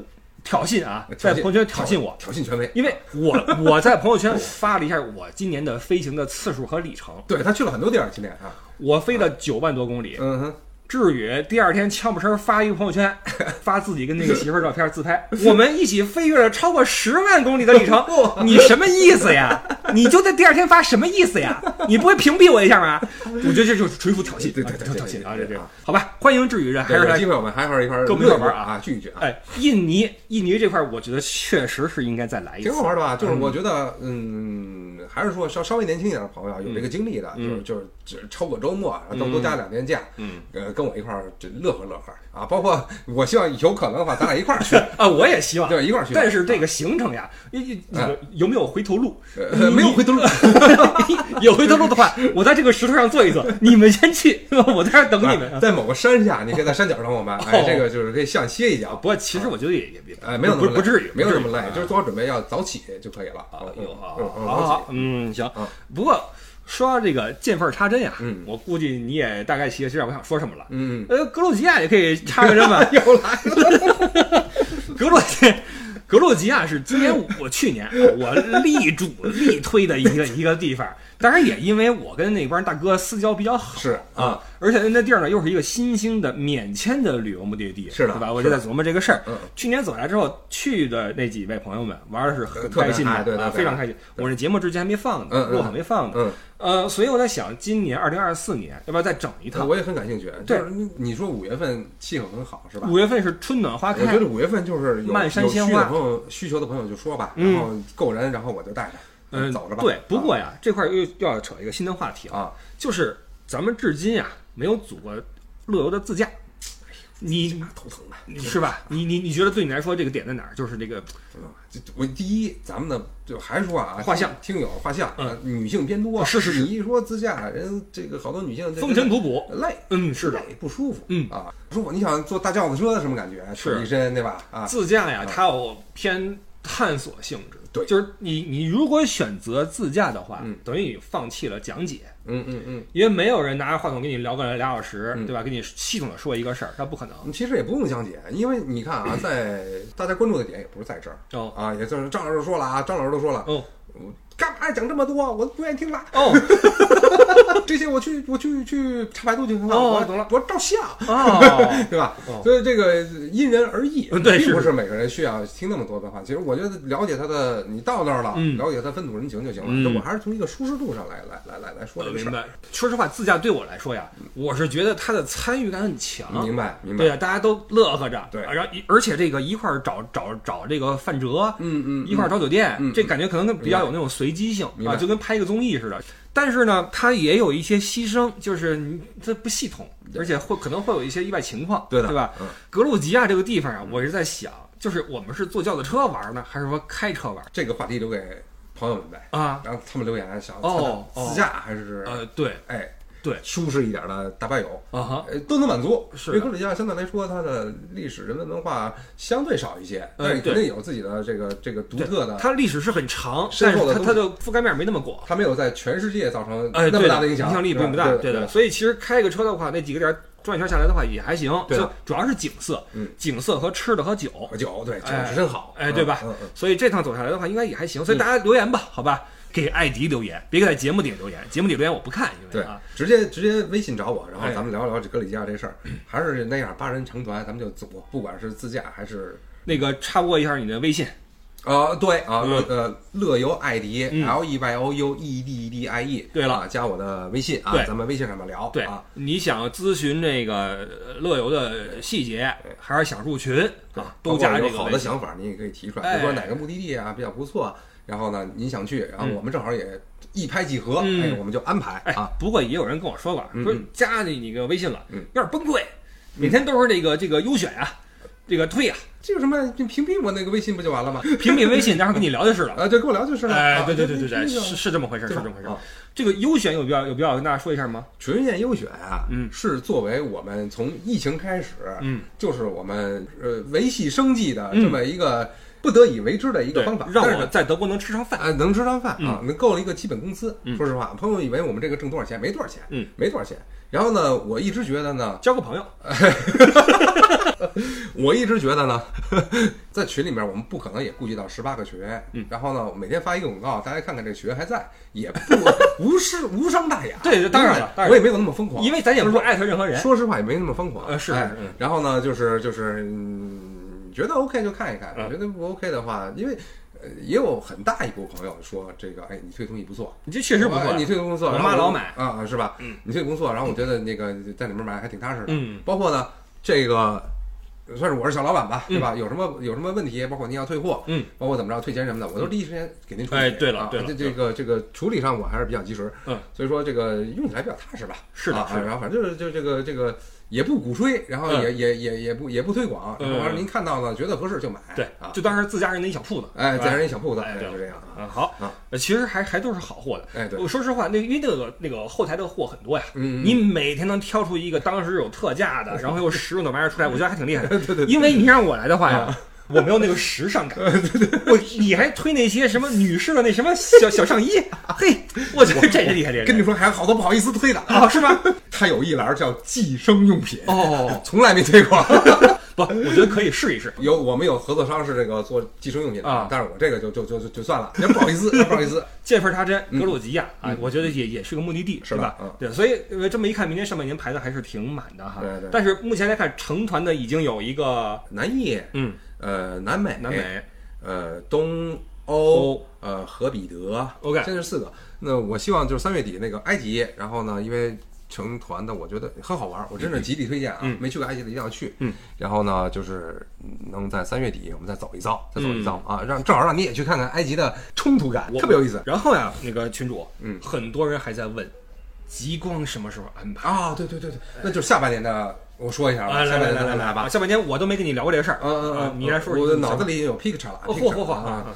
挑衅啊，在朋友圈挑衅我，挑衅权威。因为我 我在朋友圈发了一下我今年的飞行的次数和里程，对他去了很多地儿，今年啊，我飞了九万多公里。嗯哼，志宇第二天悄不声发一个朋友圈，发自己跟那个媳妇儿照片自拍，我们一起飞越了超过十万公里的里程，你什么意思呀？你就在第二天发什么意思呀？你不会屏蔽我一下吗？我觉得这就是纯属挑衅，对对对挑衅啊！这这对对啊好吧，欢迎志宇，这还是机会我们还是一块儿跟我们一块儿玩啊啊，聚一聚啊。哎，印尼印尼这块，我觉得确实是应该再来一次，挺好玩的吧？就是我觉得，嗯，还是说稍稍微年轻一点的朋友啊，有这个经历的，就是就是只抽个周末，然后多多加两天假，嗯，呃，跟我一块儿这乐呵乐呵啊。包括我希望有可能的话，咱俩一块儿去，啊，我也希望。对，一块儿去。但是这个行程呀，一一这个有没有回头路？呃没有回头路，有回头路的话，我在这个石头上坐一坐，你们先去，我在这儿等你们。在某个山下，你可以在山脚等我们，哎哦，这个就是可以像歇一觉。不过其实我觉得也也别，哎，没有那么不不至于，没有那么累就是做好准备，要早起就可以了。啊，嗯有好嗯嗯好好早起，嗯，行嗯。不过说到这个见缝插针呀，嗯我估计你也大概其知道我想说什么了。嗯，呃，格鲁吉亚也可以插个针吧 又来了。格鲁吉格鲁吉亚是今年我去年啊我力主力推的一个一个地方，当然也因为我跟那帮大哥私交比较好，是啊，而且那地儿呢又是一个新兴的免签的旅游目的地，是的对吧？我就在琢磨这个事儿。嗯去年走下来之后，去的那几位朋友们玩的是很开心的，对非常开心。我这节目之前还没放呢，嗯嗯录好没放呢。嗯，呃，所以我在想，今年二零二四年要不要再整一趟？我也很感兴趣。对你你说五月份气候很好是吧？五月份是春暖花开我觉得，五月份就是有漫山有鲜花朋友需求的朋友就说吧，嗯然后够人，然后我就带着，嗯，走着吧。对，不过呀，这块儿又又要扯一个新的话题啊，啊，就是咱们至今呀没有组过乐游的自驾。你头疼的。是吧？你你你觉得对你来说这个点在哪儿？就是这个我第一，咱们的就还是说啊，画像听友画像，嗯啊，女性偏多，是是是你一说自驾，人这个好多女性风尘仆仆。累，嗯，是的，累不舒服，嗯啊，不舒服。你想坐大轿子车什么感觉？是一身对吧？啊，自驾呀，它有偏探索性质。对就是你你如果选择自驾的话，嗯等于你放弃了讲解，嗯嗯嗯。因为没有人拿着话筒跟你聊个俩小时，嗯对吧？给你系统的说一个事儿，那不可能。其实也不用讲解，因为你看啊，在大家关注的点也不是在这儿哦啊，也就是张老师说了啊，张老师都说了，哦我干嘛讲这么多？我不愿意听了。哦 这些我去我去去查百度就行了。我哦懂了我照相，哦，对吧？哦所以这个因人而异，嗯 对是并不是每个人需要听那么多的话。其实我觉得了解他的，你到那儿了，嗯了解他风土人情就行了。嗯我还是从一个舒适度上来来来来来说这个事儿。明白。说实话，自驾对我来说呀，我是觉得他的参与感很强。明白明白。对啊，大家都乐呵着，对然后而且这个一块儿找找找这个范哲，嗯嗯，一块儿找酒店，嗯这感觉可能比较有那种随机性啊，就跟拍一个综艺似的。但是呢，它也有一些牺牲，就是你这不系统，而且会可能会有一些意外情况，对的对吧？嗯格鲁吉亚这个地方啊，我是在想，就是我们是坐轿子车玩呢，还是说开车玩这个话题留给朋友们呗。啊？然后他们留言想哦哦自驾还是呃，对哎对舒适一点的大巴友，啊哈，呃都能满足。是因为格鲁吉亚相对来说，它的历史人文文化相对少一些，但是对肯定有自己的这个这个独特的。它历史是很长，但是它它的覆盖面没那么广。它没有在全世界造成哎，那么大的影响，影响力并不大，对的。所以其实开个车的话，那几个点转一圈下来的话也还行，对主要是景色嗯，景色和吃的和酒，喝酒对酒真好，哎，对吧？所以这趟走下来的话，应该也还行。所以大家留言吧，好吧？给艾迪留言，别给在节目底下留言，节目底留言我不看，因对为啊，，直接直接微信找我，然后哎咱们聊聊这格里吉亚这事儿，还是那样，八人成团，咱们就走，不管是自驾还是那个插播一下你的微信，啊，对啊，嗯乐呃乐游艾迪嗯 L E Y O U E D E D I E，对了啊加我的微信啊，咱们微信上面聊，对啊，，你想咨询这个呃乐游的细节，还是想入群啊，都加这个好。的想法，你也可以提出来，哎比如说哪个目的地啊比较不错，然后呢您想去，然后嗯我们正好也一拍即合，嗯哎，我们就安排哎啊，，不过也有人跟我说过，说加你你个微信了，嗯有点崩溃，每天都是这个这个优选呀，这个退呀，这有什么？就屏蔽我那个微信不就完了吗？屏蔽微信，待会儿跟你聊就是了。啊，对，跟我聊就是了。哎，啊对对对对对，是是这么回事，是这么回事啊。这个优选有必要有必要跟大家说一下吗？纯线优选啊，嗯是作为我们从疫情开始，嗯，就是我们呃维系生计的嗯这么一个不得已为之的一个方法，，让我在德国能吃上饭。啊，能吃上饭啊，能够了一个基本工资。嗯说实话，朋友以为我们这个挣多少钱，没多少钱，嗯，没多少钱。然后呢，我一直觉得呢，交个朋友，我一直觉得呢，在群里面我们不可能也顾及到十八个学，嗯，然后呢，每天发一个广告，大家看看这个学还在，也不无失无伤大雅。对当然了然我也没有那么疯狂，因为咱也不艾特任何人。说实话也没那么疯狂。呃是然后呢，就是就是，嗯，觉得 OK 就看一看，嗯觉得不 OK 的话，因为。呃，也有很大一部分朋友说这个，哎，你推东西不错，你这确实不错哎，你推东西不错，我妈老买啊，啊是吧？嗯，你推不错，然后我觉得那个在里面买还挺踏实的，嗯，包括呢，这个算是我是小老板吧，嗯对吧？有什么有什么问题，包括您要退货，嗯，包括怎么着退钱什么的，我都第一时间给您处理。哎对了啊对了这这个这个处理上我还是比较及时，嗯，所以说这个用起来比较踏实吧。啊是的是的然后反正就是就这个这个也不鼓吹，然后嗯也也也也不也不推广，嗯然后完了您看到了觉得合适就买，对啊，，就当是自家人的一小铺子。哎，自家人一小铺子，哎，就这样啊，啊，好其实还还都是好货的。哎对我说实话，那因为那个那个后台的货很多呀，嗯嗯你每天能挑出一个当时有特价的，然后又实用的玩意儿出来，我觉得还挺厉害的。对对对因为你让我来的话呀，我没有那个时尚感。我你还推那些什么女士的那什么小小上衣，嘿，我觉得这是厉害厉害。跟你说还有好多不好意思推的啊，是吗？他有一栏叫计生用品，哦，从来没推过。不，我觉得可以试一试。有我们有合作商是这个做计生用品的啊但是我这个就就就就就算了，也不好意思，不好意思。见缝插针，嗯格鲁吉亚啊，我觉得也也是个目的地，是吧嗯？对，所以呃这么一看，明年上半年排的还是挺满的哈。对对但是目前来看，成团的已经有一个，南艺，嗯，呃，南美，南美，呃，东欧欧，呃，和彼得 OK 这是四个。那我希望就是三月底那个埃及，然后呢，因为成团的我觉得很好玩，我真的极力推荐啊！嗯没去过埃及的一定要去。嗯，然后呢，就是能在三月底我们再走一遭，再走一遭、嗯啊，让正好让你也去看看埃及的冲突感，特别有意思。然后呀，那个群主，嗯很多人还在问，极光什么时候安排？啊，对对对对，那就是下半年的，我说一下吧，啊，来下半年来来来来吧。下半年我都没跟你聊过这个事儿。嗯嗯嗯，啊你来说说我的脑子里有 picture 了嚯嚯嚯啊！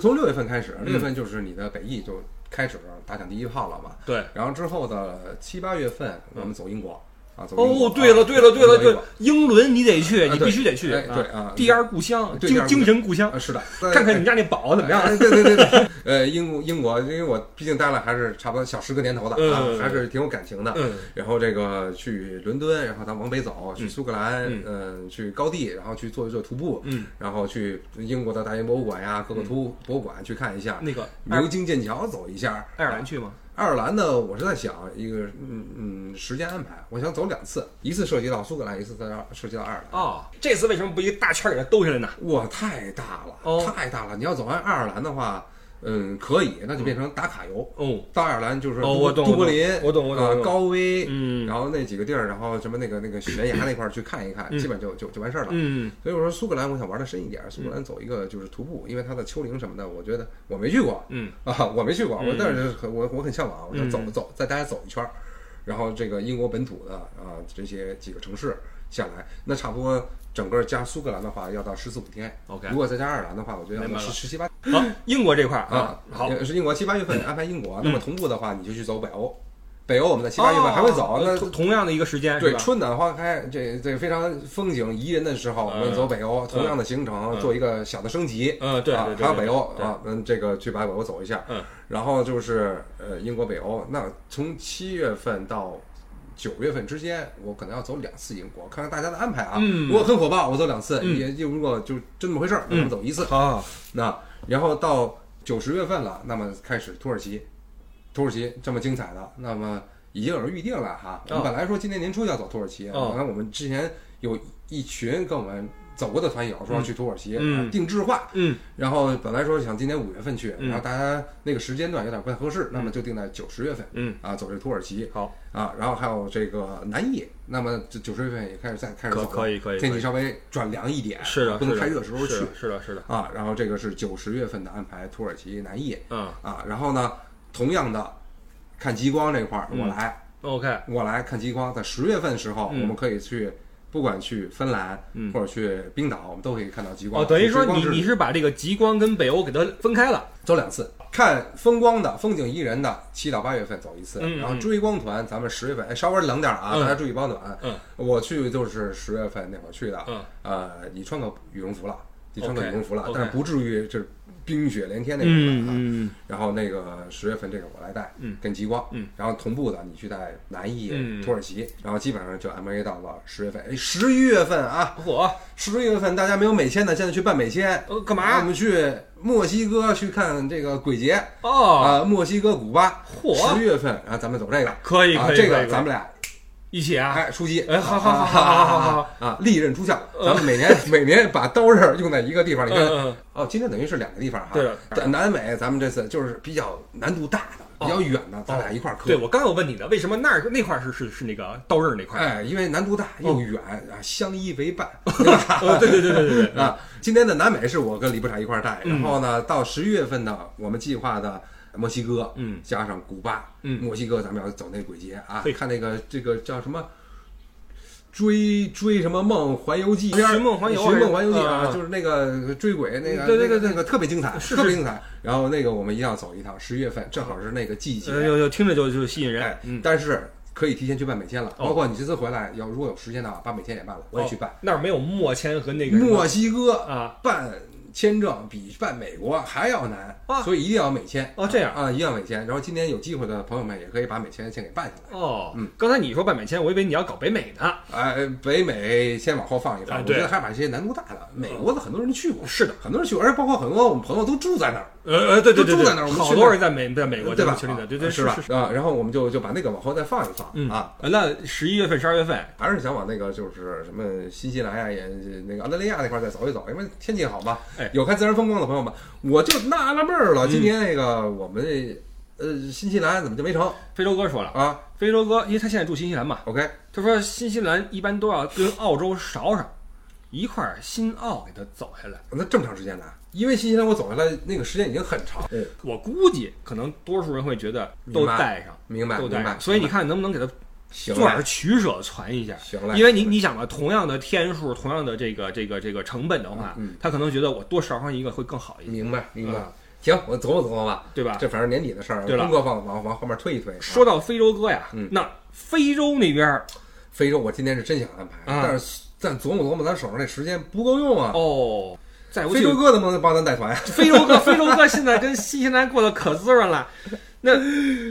从六月份开始，嗯六月份就是你的北翼就开始打响第一炮了嘛。对。然后之后的七八月份，我们走英国啊，哦，对了，对了，对了，对了了，，英伦你得去，啊你必须得去。哎对啊第二故乡，精精神故乡啊，是的，看看你们家那宝怎么样？哎对对对对，呃，英英国，因为我毕竟待了还是差不多小十个年头的啊嗯，还是挺有感情的。嗯然后这个去伦敦，然后咱往北走，去苏格兰，嗯嗯，去高地，然后去做一做徒步，嗯，然后去英国的大英博物馆呀，各个图博物馆去看一下，那个爱牛津剑桥走一下，爱尔兰去吗？爱尔兰呢，我是在想一个嗯嗯时间安排，我想走两次，一次涉及到苏格兰，一次在涉及到爱尔兰。哦，这次为什么不一个大圈给它兜下来呢？哇，太大了，哦太大了！你要走完爱尔兰的话，嗯，可以，那就变成打卡游。哦，到爱尔兰就是哦我懂都柏林，我懂我懂啊高威，嗯。然后那几个地儿，然后什么那个那个悬崖那块儿去看一看，嗯。基本就就就完事儿了。嗯。所以我说苏格兰，我想玩的深一点，苏格兰走一个就是徒步，因为它的丘陵什么的，我觉得我没去过。嗯。啊，我没去过，我嗯但是很我我很向往，我想走嗯。走，带大家走一圈儿，然后这个英国本土的啊这些几个城市下来，那差不多整个加苏格兰的话要到十四五天。，OK。如。果再加爱尔兰的话，我觉得要到十十七八好，英国这块儿啊，好，是英国七八月份安排英国，那么同步的话，你就去走北欧，北欧我们在七八月份还会走，哦那同同样的一个时间，对春暖花开，这这非常风景宜人的时候，我们走北欧，同样的行程嗯。做一个小的升级。嗯，对，还有北欧啊，嗯，这个去把北欧走一下，嗯，然后就是呃英国北欧，那从七月份到九月份之间，我可能要走两次英国，看看大家的安排啊。嗯如果很火爆，我走两次；嗯也就如果就真那么回事儿，那我们走一次。好，那然后到九十月份了，那么开始土耳其，土耳其这么精彩的，那么已经有人预定了哈。我们本来说今年年初要走土耳其，哦完了我们之前有一群跟我们走过的团友说要去土耳其，定制化，嗯。然后本来说想今年五月份去，嗯然后大家那个时间段有点不太合适，那么就定在九十月份。嗯，啊，走这土耳其。好，啊，然后还有这个南艺，那么这九十月份也开始再开始可走，可以可以，天气稍微转凉一点，是的，不能太热时候去。是的，是的，啊。然后这个是九十月份的安排，土耳其南艺嗯。啊，然后呢，同样的看极光这块儿，嗯。我来，，OK，我来看极光，在十月份的时候，嗯。我们可以去。不管去芬兰，嗯或者去冰岛，我们都可以看到极光。哦，等于说你你是把这个极光跟北欧给它分开了，走两次，看风光的、风景宜人的，七到八月份走一次，然后追光团咱们十月份，哎，稍微冷点儿啊，嗯大家注意保暖。嗯，我去就是十月份那会儿去的，嗯，呃，你穿个羽绒服了，你穿个羽绒服了但是不至于就是冰雪连天那种的啊。嗯然后那个十月份这个我来带，嗯，跟极光，嗯，然后同步的你去带南艺、嗯。土耳其，然后基本上就 M A 到了十月份，哎，十一月份啊，嚯，十一月份大家没有美签的，现在去办美签，呃，干我？们去墨西哥去看这个鬼节哦，啊，墨西哥、古巴，嚯十月份，然后咱们走这个，啊，可以可以，这个咱们俩一起啊，哎，出击，哎，好好好好好好好啊，利刃出鞘，咱们每年每年把刀刃用在一个地方，你看，哦，今天等于是两个地方哈，对，南美咱们这次就是比较难度大的。比较远的，咱俩一块儿磕。对，我刚要问你的，为什么那儿那块儿是是是那个刀刃那块？哎，因为难度大又远啊，相依为伴，对吧？对对对对对 啊！今天的南美是我跟李部长一块儿带，然后呢，到十一月份呢，我们计划的墨西哥，嗯加上古巴，嗯墨西哥咱们要走那鬼节啊嘿，看那个这个叫什么。追追什么梦环游记？寻梦环游寻梦环游记啊啊，就是那个追鬼那个，对对对对那个那个特别精彩，是特别精彩。然后那个我们一定要走一趟，十一月份正好是那个季节，呃，有有听着就就吸引人但是可以提前去办美签了。哦包括你这次回来，要如果有时间的话，把美签也办了，我也去办。那儿没有墨签和那个墨西哥啊办签证比办美国还要难，啊。所以一定要美签。哦这样。啊，一定要美签。然后今天有机会的朋友们也可以把美签先给办下来。哦，嗯，刚才你说办美签，我以为你要搞北美呢。哎，北美先往后放一放，啊我觉得还把这些难度大的，美国的很多人去过，是的，很多人去过，而且包括很多我们朋友都住在那儿，呃呃，对对对住在那儿我们好多人在美在美国对吧？群里的，对对是吧啊，然后我们就就把那个往后再放一放嗯啊，呃那十一月份、十二月份，还是想往那个就是什么新西兰呀、也那个澳大利亚那块儿再走一走，因为天气好嘛。哎有看自然风光的朋友们，我就纳了闷儿了，嗯今天那个我们这呃新西兰怎么就没成非洲哥说了，啊非洲哥，因为他现在住新西兰嘛，？OK，他说新西兰一般都要跟澳洲勺上一块儿新澳给他走下来，那这么长时间呢？因为新西兰我走下来那个时间已经很长。我估计可能多数人会觉得都带上，明白，都带上。所以你看能不能给他行做点嘞，取舍，传一下。行了，因为你你想吧，同样的天数，同样的这个这个这个成本的话，嗯他可能觉得我多捎上一个会更好一些，明白明白嗯。行，我琢磨琢磨吧。对吧？这反正年底的事儿，对了工作放往往后面推一推。啊说到非洲哥呀，嗯那非洲那边儿非洲，我今天是真想安排，啊但是咱琢磨琢磨，咱手上这时间不够用啊。哦，再不去非洲哥能不能帮咱带团呀？非洲哥，非洲哥现在跟新西兰过得可滋润了。那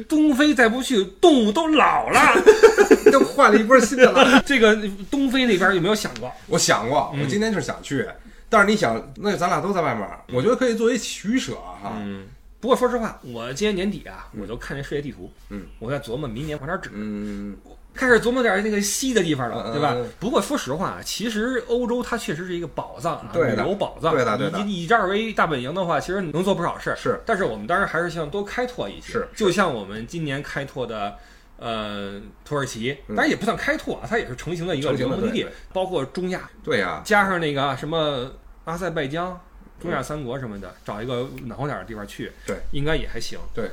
东非再不去，动物都老了。都换了一波新的了。这个东非那边有没有想过？我想过，嗯我今天就是想去，但是你想，那咱俩都在外面，我觉得可以作为取舍哈。嗯，不过说实话，我今年年底啊，我就看这世界地图，嗯，我在琢磨明年往哪儿指，嗯，开始琢磨点那个西的地方了，嗯对吧？不过说实话，其实欧洲它确实是一个宝藏啊，旅游宝藏。对的对的以以这儿为大本营的话，其实能做不少事儿。是，但是我们当然还是希望多开拓一些。是就像我们今年开拓的。呃，土耳其嗯当然也不算开拓啊，它也是成型的一个旅游目的地包括中亚，对呀，加上那个什么阿塞拜疆、中亚三国什么的，找一个暖和点的地方去，对，应该也还行。对，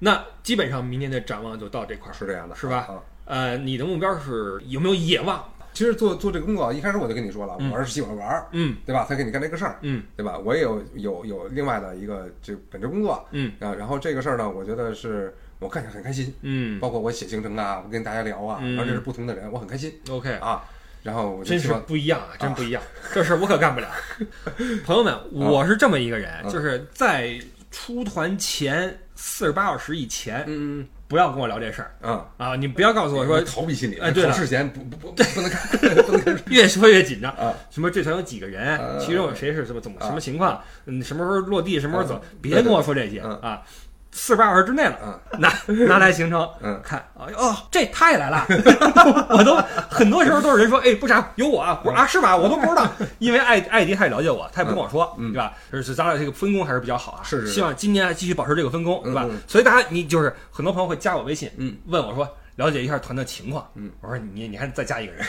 那基本上明年的展望就到这块儿。是这样的，是吧啊呃，你的目标是有没有野望？其实做做这个工作，一开始我就跟你说了，嗯我是喜欢玩儿，嗯对吧？才给你干这个事儿，嗯对吧？我也有有有另外的一个这本职工作嗯啊，然后这个事儿呢，我觉得是我干起来很开心，嗯包括我写行程啊，我跟大家聊啊，嗯然后认识不同的人，我很开心，OK，啊。然后我就真是不一样啊，真不一样，这事儿我可干不了。朋友们，我是这么一个人，嗯就是在出团前四十八小时以前，嗯不要跟我聊这事儿嗯啊！你不要告诉我说逃避心理，哎对了事前不不不不能看，不能看 越说越紧张。啊。什么这船有几个人呃，其中有谁是什么怎么啊什么情况？嗯，什么时候落地，什么时候走嗯？别跟我说这些嗯啊！四十八小时之内了，嗯。拿拿来行程嗯。看。啊哦，这他也来了，我都很多时候都是人说，哎，不傻，有我啊，我说啊是吧？我都不知道，因为艾艾迪他也了解我，他也不跟我说，嗯。对吧？就是咱俩这个分工还是比较好啊，是是是。希望今年继续保持这个分工，对吧？所以大家你就是很多朋友会加我微信，嗯，问我说。了解一下团的情况，嗯，我说你你还再加一个人，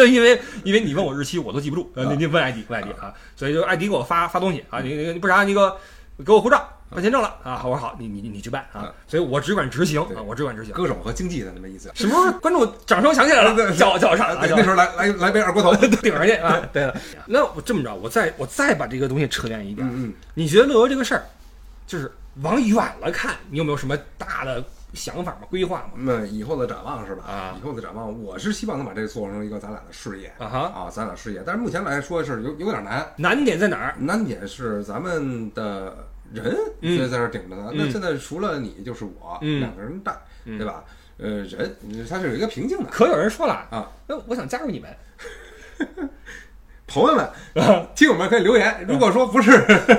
因为因为你问我日期我都记不住，你你问艾迪问艾迪啊，所以就艾迪给我发发东西啊，你你你不啥你给我给我护照办签证了啊，我说好，你你你你去办啊啊，所以我只管执行啊，我只管执行。歌手和经济的那么意思。什么时候观众掌声响起来了，叫叫我上，那时候来来来杯二锅头。顶上去啊！对了，那我这么着，我再我再把这个东西扯远一点，嗯你觉得乐游这个事儿，就是往远了看，你有没有什么大的想法吗？规划吗？那以后的展望是吧？啊以后的展望，我是希望能把这个做成一个咱俩的事业啊哈，啊，咱俩事业。但是目前来说是有有点难，难点在哪儿？难点是咱们的人嗯所以在这儿顶着呢。嗯那现在除了你就是我，嗯两个人带，嗯对吧？呃，人他是有一个瓶颈的。可有人说了啊，那我想加入你们，朋友们，听友们可以留言。如果说不是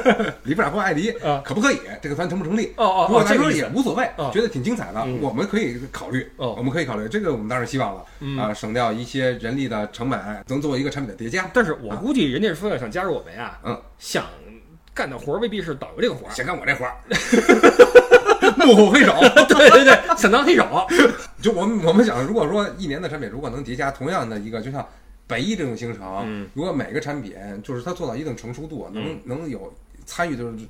李部长或艾迪啊，可不可以？这个团成不成立？哦哦如果他说也无所谓哦，觉得挺精彩的嗯，我们可以考虑。哦我们可以考虑这个，我们当然希望了嗯啊，省掉一些人力的成本，能作为一个产品的叠加。但是我估计人家说要想加入我们呀，嗯，想干的活儿未必是导游这个活儿，先干我这活儿，幕后黑手。对对对，想当黑手，就我们我们想，如果说一年的产品如果能叠加同样的一个，就像北一这种行程，嗯如果每个产品就是它做到一定成熟度，能、能有参与的嗯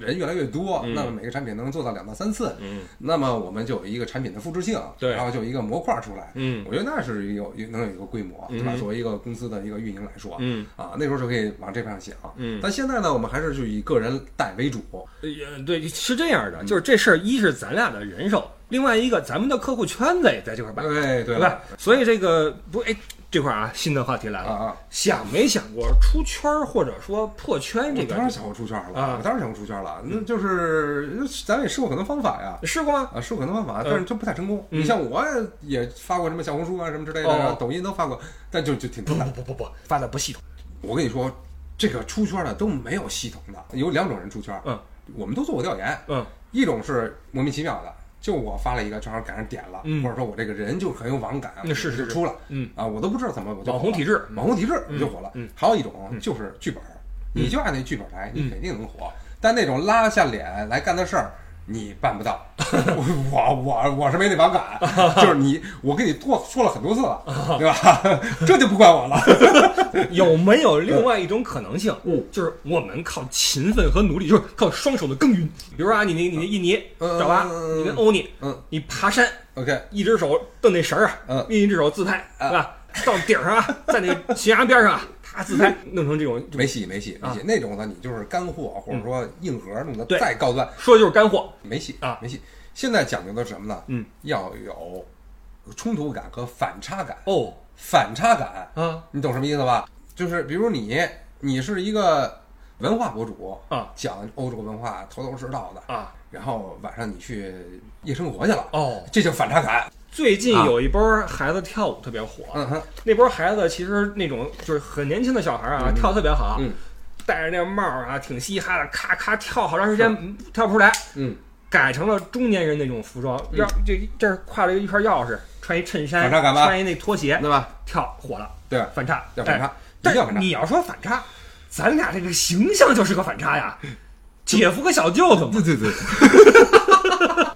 人越来越多，嗯那么每个产品能做到两到三次，嗯那么我们就有一个产品的复制性，对然后就有一个模块出来。嗯我觉得那是有有能有一个规模，对吧？嗯作为一个公司的一个运营来说，嗯啊，那时候就可以往这方向想。嗯但现在呢，我们还是就以个人带为主。也，对，是这样的，就是这事儿，一是咱俩的人手，另外一个咱们的客户圈子也在这块儿办，对对对吧？所以这个不，哎，这块儿啊，新的话题来了，啊啊！想没想过出圈儿或者说破圈这个？当然想过出圈了，啊我当然想过出圈了。那就是咱也试过很多方法呀，试过吗？啊，试过很多方法，嗯但是都不太成功。嗯你像我也发过什么小红书啊什么之类的，哦抖音都发过，但就就挺不难。不不不，发的不系统。我跟你说，这个出圈的都没有系统的，有两种人出圈。嗯，我们都做过调研，嗯一种是莫名其妙的。就我发了一个，正好赶上点了，嗯或者说我这个人就很有网感，那是是就是出了，嗯啊，我都不知道怎么我就网红体质网红体质就火了。嗯还有一种就是剧本，你就按那剧本来，你嗯肯定能火。但那种拉下脸来干的事儿，你办不到，我我我是没那把杆，就是你，我跟你多说了很多次了，对吧？这就不怪我了。有没有另外一种可能性？嗯，就是我们靠勤奋和努力，就是靠双手的耕耘。比如说啊，你那你那印尼，嗯知道吧？你跟欧尼，嗯你爬山，，OK，一只手蹬那绳儿啊，嗯另一只手自拍，对吧？到顶上啊，在那个悬崖边上啊，他自拍，弄成这种，没戏没戏没戏，那种呢，你就是干货或者说硬核弄的再高端，说的就是干货。没戏啊没戏。现在讲究的是什么呢？嗯，要有冲突感和反差感。哦反差感，啊你懂什么意思吧？就是比如你，你是一个文化博主啊，讲欧洲文化头头是道的，啊然后晚上你去夜生活去了，哦！这叫反差感。最近啊。有一波孩子跳舞特别火，嗯哼，那波孩子其实那种就是很年轻的小孩啊，跳得特别好，嗯。戴着那帽儿啊，挺嘻哈的，咔咔跳好长时间嗯跳不出来，嗯，改成了中年人那种服装，要这这儿挎了一串钥匙，穿一衬衫，穿一那拖鞋，对吧？跳火了，对，反差，要反差要反差。但你要说反差，咱俩这个形象就是个反差呀，姐夫和小舅子嘛。对对对，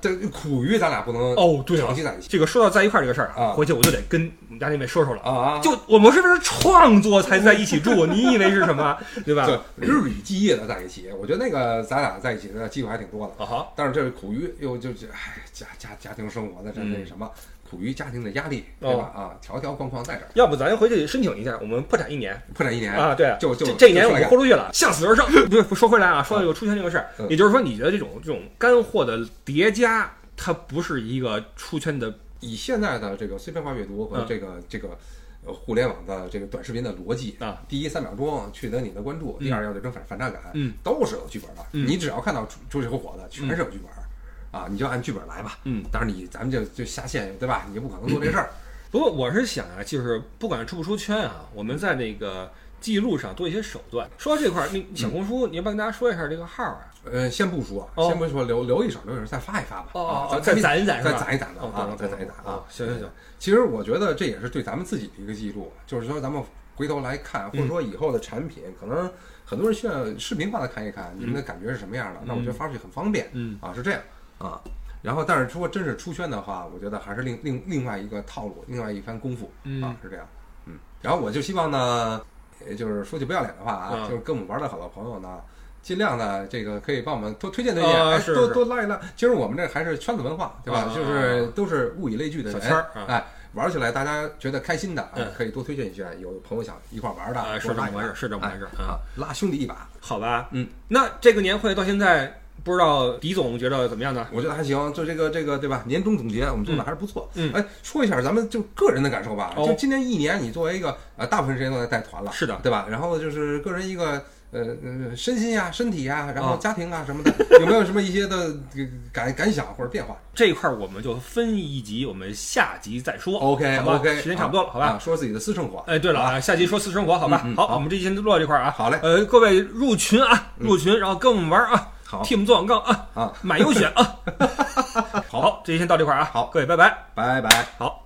这苦于咱俩不能哦，对了长期在一起这个说到在一块儿这个事儿啊回去我就得跟我们家那位说说了。啊啊！就我们是不是创作才在一起住？你以为是什么？对吧？对日以继夜的在一起，我觉得那个咱俩在一起的机会还挺多的。啊哈，但是这苦于又就是哎家家家庭生活的这嗯那什么，苦于家庭的压力，哦对吧？啊，条条框框在这儿，要不咱回去申请一下，我们破产一年破产一年啊？对，就就这这一年我豁出去了，向死而生。不是，说回来啊，说到这个出圈这个事儿，嗯也就是说，你觉得这种这种干货的叠加，它不是一个出圈的以现在的这个碎片化阅读和嗯这个、这个呃互联网的这个短视频的逻辑啊，第一三秒钟取得你的关注，嗯第二要有这种反反差感，嗯，都是有剧本的。嗯你只要看到出出这个火的，全是有剧本。啊，你就按剧本来吧，嗯。当然你咱们就就下线，对吧？你就不可能做这事儿，不过我是想啊，就是不管出不出圈啊，我们在那个记录上多一些手段。说到这块儿，那小红书，你要不要跟大家说一下这个号啊？呃，先不说，哦先不说，留留一手，留一手，再发一发吧。哦咱再攒一攒再？攒一攒吧啊再攒一攒啊。行行行，其实我觉得这也是对咱们自己的一个记录，就是说咱们回头来看，或者说以后的产品，可能很多人需要视频化的看一看，你们的感觉是什么样的？那我觉得发出去很方便，嗯啊，是这样啊。然后，但是如果真是出圈的话，我觉得还是另另另外一个套路，另外一番功夫嗯啊，是这样。嗯，然后我就希望呢，也就是说句不要脸的话啊，嗯就是跟我们玩的好的朋友呢。尽量的这个可以帮我们多推荐推荐，哎，多多拉一拉。其实我们这还是圈子文化，对吧？啊就是都是物以类聚的人，小圈儿啊哎，玩起来大家觉得开心的，可以多推荐一些。有朋友想一块玩的，哎是这么回事是这么回事哎啊，拉兄弟一把，好吧，嗯，那这个年会到现在，不知道狄总觉得怎么样呢？我觉得还行。就这个这个对吧？年终总结我们做的还是不错。嗯哎，说一下咱们就个人的感受吧。哦就今年一年，你作为一个呃，大部分时间都在带团了，是的对吧？然后就是个人一个。呃呃，身心呀、身体呀，然后啊家庭啊什么的，有没有什么一些的呃感感想或者变化这一块儿我们就分一集，我们下集再说。OK OK，时间差不多了，好吧？啊，说自己的私生活。哎，对了啊，下集说私生活，好吧？好，嗯嗯好我们这期先录到这块儿啊。好嘞呃，各位入群啊，入群，然后跟我们玩啊，好替我们做广告啊，啊，买优选 啊。好，这期先到这块啊。好各位拜拜。拜拜。好。